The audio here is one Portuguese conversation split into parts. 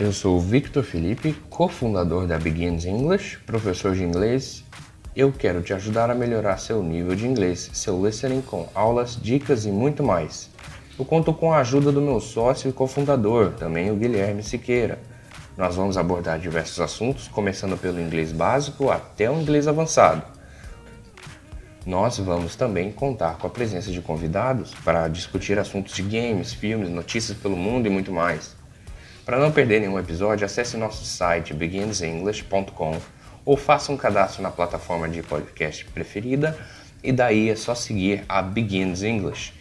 Eu sou o Victor Felipe, cofundador da Begins English, professor de inglês. Eu quero te ajudar a melhorar seu nível de inglês, seu listening com aulas, dicas e muito mais. Eu conto com a ajuda do meu sócio e cofundador, também o Guilherme Siqueira. Nós vamos abordar diversos assuntos, começando pelo inglês básico até o inglês avançado. Nós vamos também contar com a presença de convidados para discutir assuntos de games, filmes, notícias pelo mundo e muito mais. Para não perder nenhum episódio, acesse nosso site beginsenglish.com ou faça um cadastro na plataforma de podcast preferida e daí é só seguir a Begins English.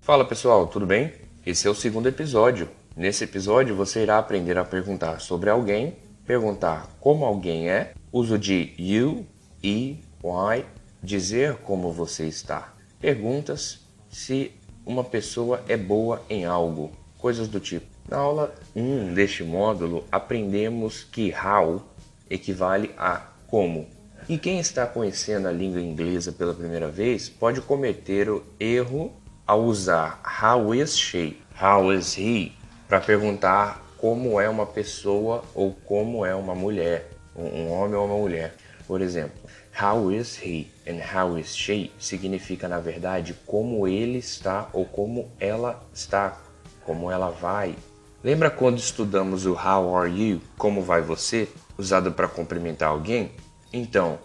Fala pessoal, tudo bem? Esse é o segundo episódio. Nesse episódio você irá aprender a perguntar sobre alguém, perguntar como alguém é, uso de you, e, why, dizer como você está. Perguntas se uma pessoa é boa em algo, coisas do tipo. Na aula 1 deste módulo, aprendemos que how equivale a como. E quem está conhecendo a língua inglesa pela primeira vez pode cometer o erro ao usar how is she, how is he, para perguntar como é uma pessoa ou como é uma mulher, um homem ou uma mulher. Por exemplo, how is he and how is she significa na verdade como ele está ou como ela está, como ela vai. Lembra quando estudamos o how are you, como vai você, usado para cumprimentar alguém? Então,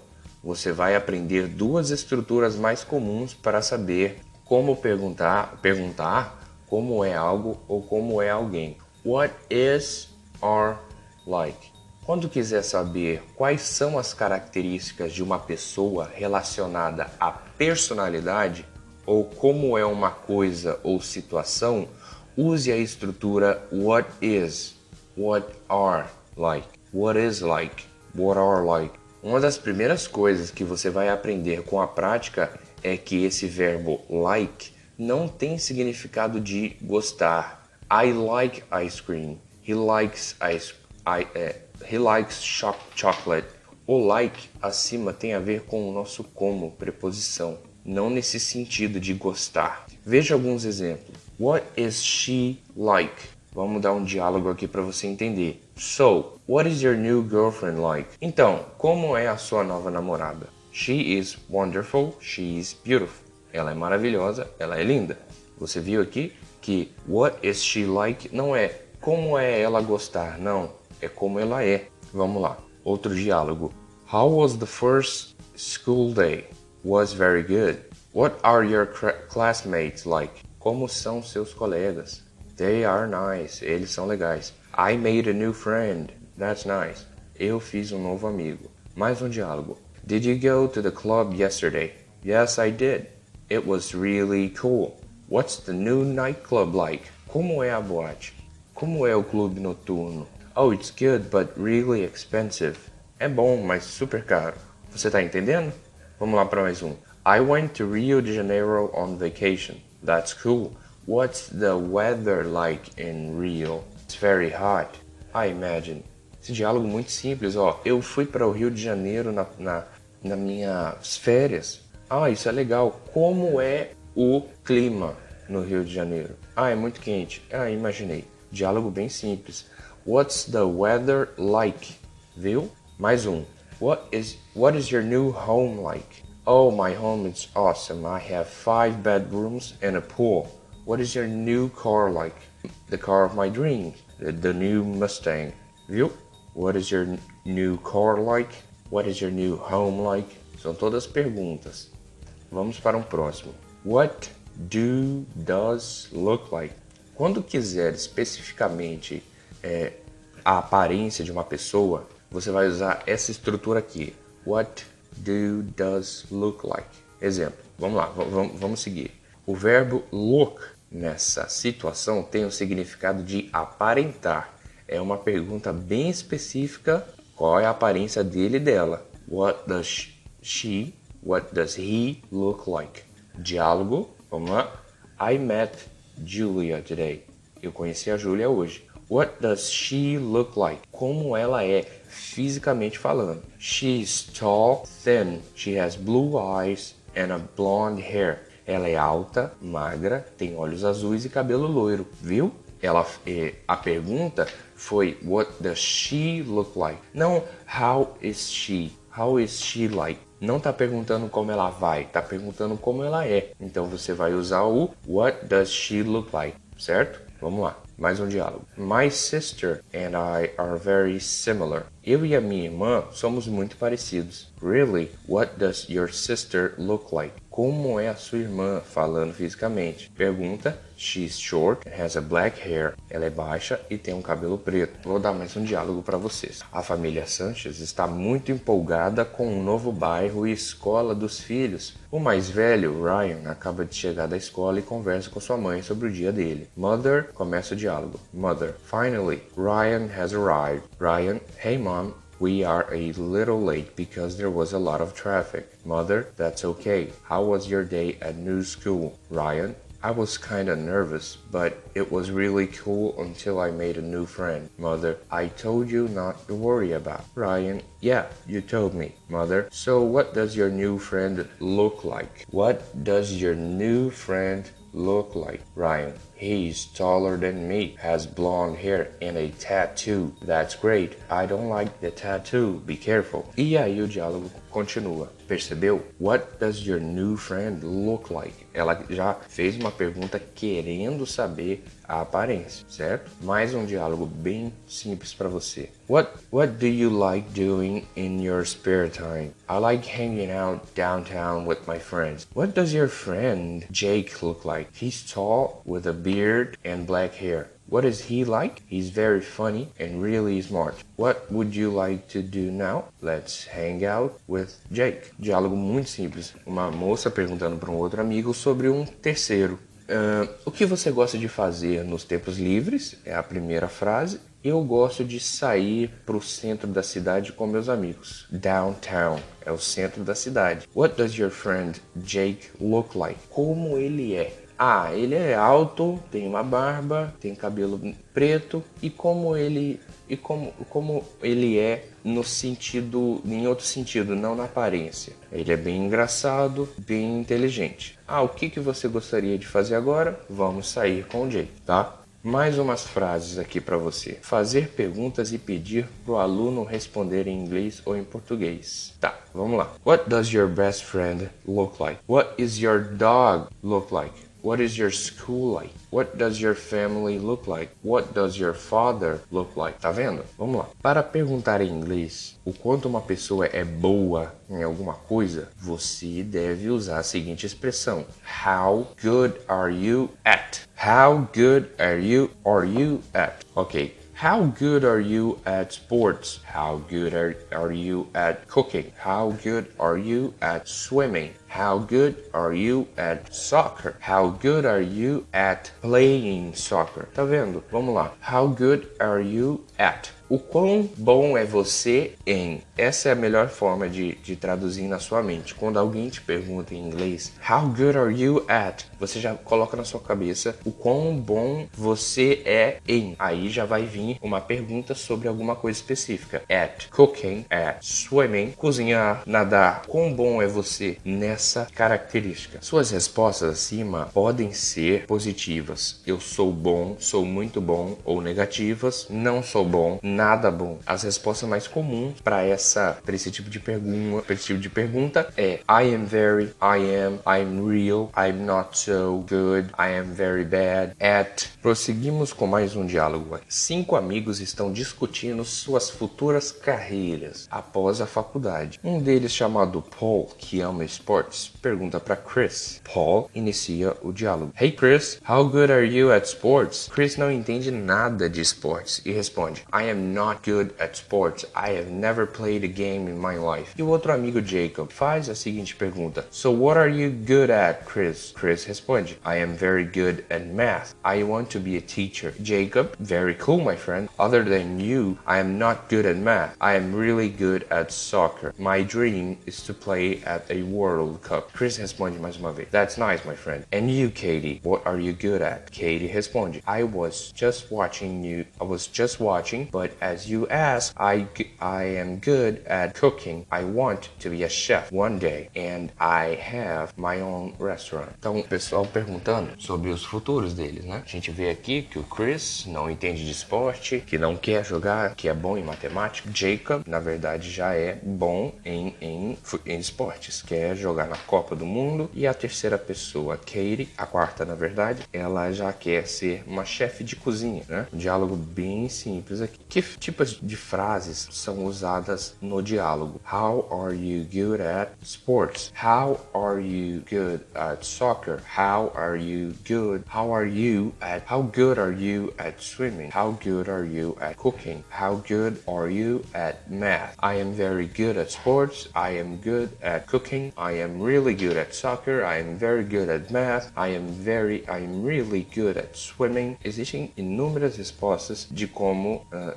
você vai aprender duas estruturas mais comuns para saber como perguntar, perguntar como é algo ou como é alguém. What is or like? Quando quiser saber quais são as características de uma pessoa relacionada à personalidade ou como é uma coisa ou situação, use a estrutura what is, what are like, what is like, what are like. Uma das primeiras coisas que você vai aprender com a prática é que esse verbo like não tem significado de gostar. I like ice cream. He likes ice. I, é, he likes cho chocolate. O like acima tem a ver com o nosso como, preposição, não nesse sentido de gostar. Veja alguns exemplos. What is she like? Vamos dar um diálogo aqui para você entender. So, what is your new girlfriend like? Então, como é a sua nova namorada? She is wonderful, she is beautiful. Ela é maravilhosa, ela é linda. Você viu aqui que what is she like não é como é ela gostar, não, é como ela é. Vamos lá. Outro diálogo. How was the first school day? Was very good. What are your classmates like? Como são seus colegas? They are nice. Eles são legais. I made a new friend. That's nice. Eu fiz um novo amigo. Mais um diálogo. Did you go to the club yesterday? Yes, I did. It was really cool. What's the new nightclub like? Como é a boate? Como é o clube noturno? Oh, it's good, but really expensive. É bom, mas super caro. Você tá entendendo? Vamos lá para mais um. I went to Rio de Janeiro on vacation. That's cool. What's the weather like in Rio? It's very hot. I imagine. Esse diálogo muito simples, ó. Eu fui para o Rio de Janeiro na, na nas minhas férias. Ah, isso é legal. Como é o clima no Rio de Janeiro? Ah, é muito quente. Ah, imaginei. Diálogo bem simples. What's the weather like? Viu? Mais um. What is what is your new home like? Oh, my home is awesome. I have five bedrooms and a pool. What is your new car like? The car of my dreams. The, the new Mustang. Viu? What is your new car like? What is your new home like? São todas perguntas. Vamos para um próximo. What do does look like? Quando quiser especificamente é, a aparência de uma pessoa, você vai usar essa estrutura aqui. What do does look like? Exemplo. Vamos lá, vamos, seguir. O verbo look nessa situação tem o significado de aparentar. É uma pergunta bem específica qual é a aparência dele e dela? What does she, what does he look like? Diálogo, vamos lá. I met Julia today. Eu conheci a Julia hoje. What does she look like? Como ela é fisicamente falando. She's tall, thin. She has blue eyes and a blonde hair. Ela é alta, magra, tem olhos azuis e cabelo loiro, viu? Ela, eh, a pergunta foi What does she look like? Não How is she? How is she like? Não está perguntando como ela vai, está perguntando como ela é. Então você vai usar o What does she look like? Certo? Vamos lá. Mais um diálogo. My sister and I are very similar. Eu e a minha irmã somos muito parecidos. Really? What does your sister look like? Como é a sua irmã falando fisicamente? Pergunta. She's short has a black hair. Ela é baixa e tem um cabelo preto. Vou dar mais um diálogo para vocês. A família Sanchez está muito empolgada com um novo bairro e escola dos filhos. O mais velho, Ryan, acaba de chegar da escola e conversa com sua mãe sobre o dia dele. Mother começa o diálogo. Mother, finally, Ryan has arrived. Ryan, hey mom, We are a little late because there was a lot of traffic. Mother, that's okay. How was your day at new school? Ryan, I was kinda nervous, but it was really cool until I made a new friend. Mother, I told you not to worry about. Ryan, yeah, you told me. Mother, so what does your new friend look like? What does your new friend look like? Ryan, he's taller than me, has blonde hair and a tattoo. That's great. I don't like the tattoo. Be careful. E aí o diálogo continua. Percebeu? What does your new friend look like? Ela já fez uma pergunta querendo saber a aparência, certo? Mais um diálogo bem simples para você. What What do you like doing in your spare time? I like hanging out downtown with my friends. What does your friend Jake look like? He's tall with a beard and black hair. What is he like? He's very funny and really smart. What would you like to do now? Let's hang out with Jake. Diálogo muito simples. Uma moça perguntando para um outro amigo sobre um terceiro. Uh, o que você gosta de fazer nos tempos livres? É a primeira frase. Eu gosto de sair para o centro da cidade com meus amigos. Downtown é o centro da cidade. What does your friend Jake look like? Como ele é? Ah, ele é alto, tem uma barba, tem cabelo preto e como ele e como, como ele é no sentido, em outro sentido, não na aparência. Ele é bem engraçado, bem inteligente. Ah, o que, que você gostaria de fazer agora? Vamos sair com o Jay, tá? Mais umas frases aqui para você. Fazer perguntas e pedir para o aluno responder em inglês ou em português. Tá, vamos lá. What does your best friend look like? What is your dog look like? What is your school like? What does your family look like? What does your father look like? Tá vendo? Vamos lá. Para perguntar em inglês o quanto uma pessoa é boa em alguma coisa, você deve usar a seguinte expressão: How good are you at? How good are you are you at? Ok. How good are you at sports? How good are, are you at cooking? How good are you at swimming? How good are you at soccer? How good are you at playing soccer? Tá vendo? Vamos lá. How good are you at? O quão bom é você em? Essa é a melhor forma de, de traduzir na sua mente. Quando alguém te pergunta em inglês, How good are you at? Você já coloca na sua cabeça o quão bom você é em. Aí já vai vir uma pergunta sobre alguma coisa específica. At cooking, at swimming, cozinhar, nadar. Quão bom é você nessa característica? Suas respostas acima podem ser positivas. Eu sou bom, sou muito bom, ou negativas, não sou bom, nada bom. As respostas mais comuns para essa esse tipo de pergunta, esse tipo de pergunta é I am very, I am, I'm real, I'm not so good, I am very bad. At prosseguimos com mais um diálogo. Cinco amigos estão discutindo suas futuras carreiras após a faculdade. Um deles chamado Paul, que ama esportes, pergunta para Chris. Paul inicia o diálogo. Hey Chris, how good are you at sports? Chris não entende nada de esportes e responde: I am not good at sports. I have never played a game in my life. E o outro amigo Jacob faz a seguinte pergunta: So what are you good at, Chris? Chris responde: I am very good at math. I want to be a teacher. Jacob, very cool, my friend. Other than you, I am not good at math. I am really good at soccer. My dream is to play at a World Cup. Chris responde mais uma vez: That's nice, my friend. And you, Katie, what are you good at? Katie responde: I was just watching you. I was just watching, but as you asked, I I am good at cooking. I want to be a chef one day, and I have my own restaurant. Então, o pessoal perguntando sobre os futuros deles, né? A gente vê aqui que o Chris não entende de esporte, que não quer jogar, que é bom em matemática. Jacob, na verdade, já é bom em, em, em esportes, quer jogar na Copa do Mundo. E a terceira pessoa, Katie, a quarta, na verdade, ela já quer ser uma chefe de cozinha, né? Um diálogo bem simples aqui. Que tipos de frases são usadas no diálogo? How are you good at sports? How are you good at soccer? How are you good? How are you at how good are you at swimming? How good are you at cooking? How good are you at math? I am very good at sports. I am good at cooking. I am really good at soccer. I am very good at math. I am very I am really good at swimming. Existem inúmeras respostas de como uh,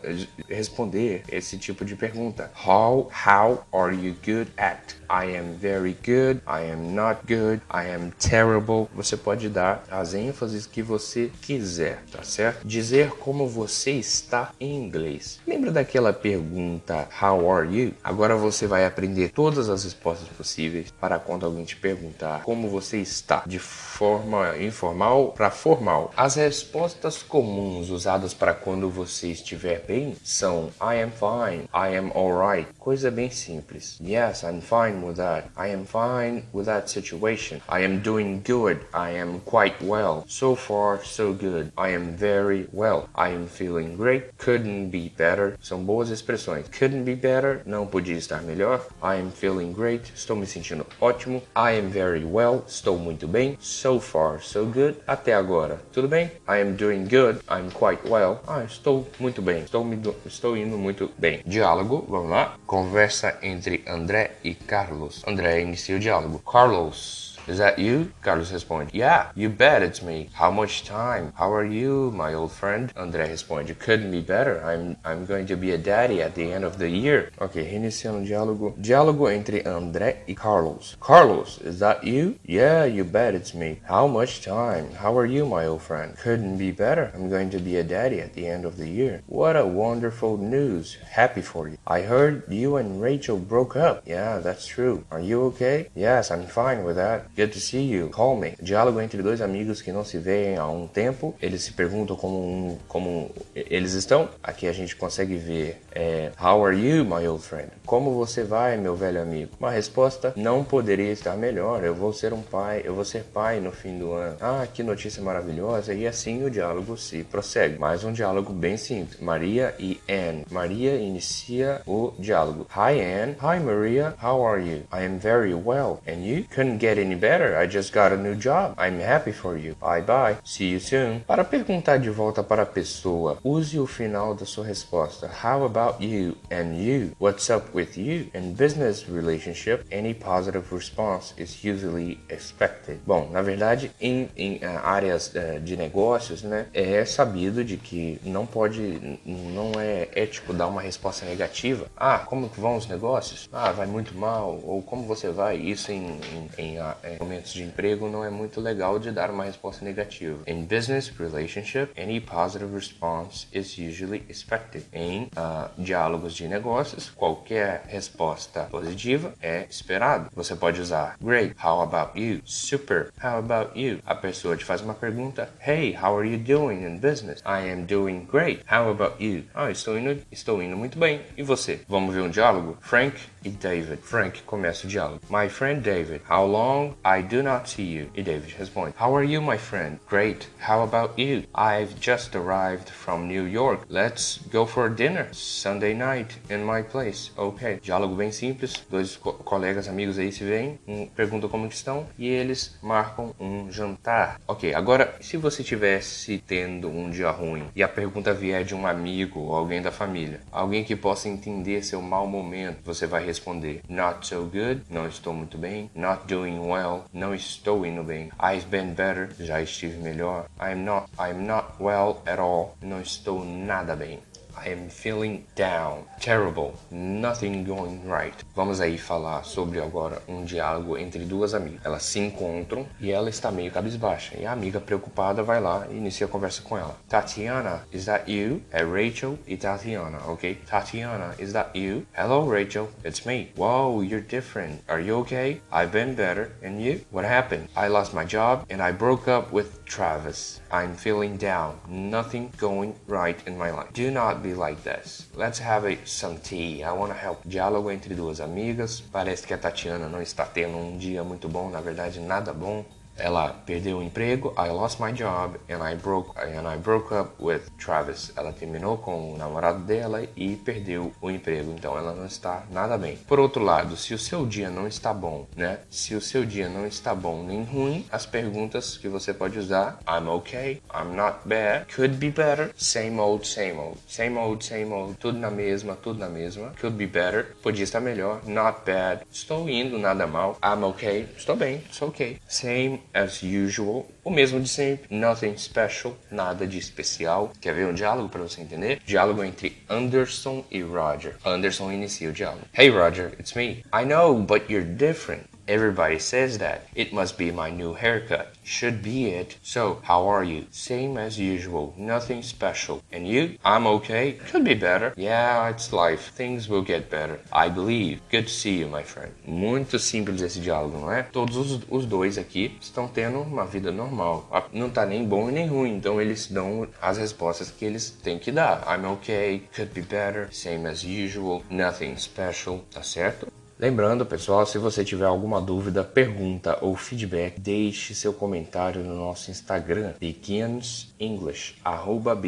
responder esse tipo de pergunta. How how are you good at? I am very good, I am not good, I am terrible. Você pode dar as ênfases que você quiser, tá certo? Dizer como você está em inglês. Lembra daquela pergunta How are you? Agora você vai aprender todas as respostas possíveis para quando alguém te perguntar como você está, de forma informal para formal. As respostas comuns usadas para quando você estiver bem são I am fine, I am alright. Coisa bem simples. Yes, I'm fine with that. I am fine with that situation. I am doing good. I am quite well. So far, so good. I am very well. I am feeling great. Couldn't be better. São boas expressões. Couldn't be better. Não podia estar melhor. I am feeling great. Estou me sentindo ótimo. I am very well. Estou muito bem. So far, so good. Até agora, tudo bem? I am doing good. I'm quite well. Ah, estou muito bem. Estou, me do... estou indo muito bem. Diálogo, vamos lá. Conversa entre André e Carlos. Carlos. André inicia o diálogo. Carlos. Is that you? Carlos responde. Yeah, you bet it's me. How much time? How are you, my old friend? André responde. Couldn't be better. I'm, I'm going to be a daddy at the end of the year. Ok, reiniciando o diálogo. Diálogo entre André e Carlos. Carlos, is that you? Yeah, you bet it's me. How much time? How are you, my old friend? Couldn't be better. I'm going to be a daddy at the end of the year. What a wonderful news. Happy for you. I heard you and Rachel broke up. Yeah, that's true. Are you okay? Yes, I'm fine with that. Good to see you. Call me. Diálogo entre dois amigos que não se veem há um tempo. Eles se perguntam como, um, como eles estão. Aqui a gente consegue ver é, How are you, my old friend? Como você vai, meu velho amigo? Uma resposta não poderia estar melhor. Eu vou ser um pai, eu vou ser pai no fim do ano. Ah, que notícia maravilhosa. E assim o diálogo se prossegue. Mais um diálogo bem simples. Maria e Anne. Maria inicia o diálogo. Hi Anne. Hi Maria. How are you? I am very well. And you? Couldn't get any better. I just got a new job. I'm happy for you. Bye bye. See you soon. Para perguntar de volta para a pessoa, use o final da sua resposta. How about you and you? What's up with you? In business relationship, any positive response is usually expected. Bom, na verdade, em, em uh, áreas uh, de negócios, né, é sabido de que não pode, não é ético dar uma resposta negativa. Ah, como vão os negócios? Ah, vai muito mal. Ou como você vai? Isso em, em, em, em momentos de emprego não é muito legal de dar uma resposta negativa. In business relationship, any positive response is usually expected. Em uh, diálogos de negócios, qualquer resposta positiva é esperado. Você pode usar Great, how about you? Super, how about you? A pessoa te faz uma pergunta, Hey, how are you doing in business? I am doing great. How about you? Ah, estou indo, estou indo muito bem. E você? Vamos ver um diálogo? Frank e David. Frank começa o diálogo. My friend David, how long I do not see you? E David responde. How are you, my friend? Great. How about you? I've just arrived from New York. Let's go for dinner Sunday night in my place. Ok. Diálogo bem simples. Dois co colegas, amigos aí se veem, um, perguntam como estão e eles marcam um jantar. Ok. Agora, se você tivesse tendo um dia ruim e a pergunta vier de um amigo ou alguém da família, alguém que possa entender seu mau momento, você vai responder not so good, não estou muito bem, not doing well, não estou indo bem, I've been better, já estive melhor, I'm not, I'm not well at all, não estou nada bem. I am feeling down, terrible, nothing going right. Vamos aí falar sobre agora um diálogo entre duas amigas. Elas se encontram e ela está meio cabisbaixa. E a amiga preocupada vai lá e inicia a conversa com ela. Tatiana, is that you? É Rachel e Tatiana, ok? Tatiana, is that you? Hello, Rachel, it's me. Whoa, you're different. Are you okay? I've been better. And you? What happened? I lost my job and I broke up with Travis. I'm feeling down. Nothing going right in my life. Do not be like this. Let's have a, some tea. I want to help. Diálogo entre duas amigas. Parece que a Tatiana não está tendo um dia muito bom, na verdade, nada bom. Ela perdeu o emprego, I lost my job and I broke and I broke up with Travis. Ela terminou com o namorado dela e perdeu o emprego, então ela não está nada bem. Por outro lado, se o seu dia não está bom, né? Se o seu dia não está bom nem ruim, as perguntas que você pode usar: I'm okay, I'm not bad, could be better, same old, same old, same old, same old, tudo na mesma, tudo na mesma, could be better, podia estar melhor, not bad, estou indo, nada mal, I'm okay, estou bem, estou ok, same as usual, o mesmo de sempre, nothing special, nada de especial. Quer ver um diálogo para você entender? Diálogo entre Anderson e Roger. Anderson inicia o diálogo. Hey Roger, it's me. I know, but you're different. Everybody says that. It must be my new haircut. Should be it. So, how are you? Same as usual. Nothing special. And you? I'm okay. Could be better. Yeah, it's life. Things will get better. I believe. Good to see you, my friend. Muito simples esse diálogo, não é? Todos os, os dois aqui estão tendo uma vida normal. Não tá nem bom e nem ruim. Então eles dão as respostas que eles têm que dar. I'm okay. Could be better. Same as usual. Nothing special. Tá certo? Lembrando, pessoal, se você tiver alguma dúvida, pergunta ou feedback, deixe seu comentário no nosso Instagram, Begins English, arroba.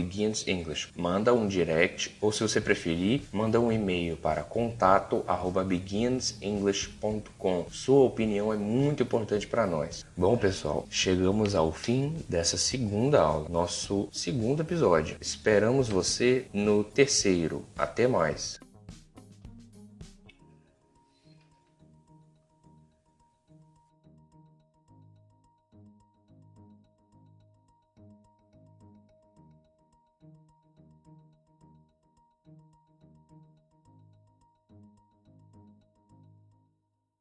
Manda um direct ou, se você preferir, manda um e-mail para contato arroba beginsenglish.com. Sua opinião é muito importante para nós. Bom, pessoal, chegamos ao fim dessa segunda aula, nosso segundo episódio. Esperamos você no terceiro. Até mais!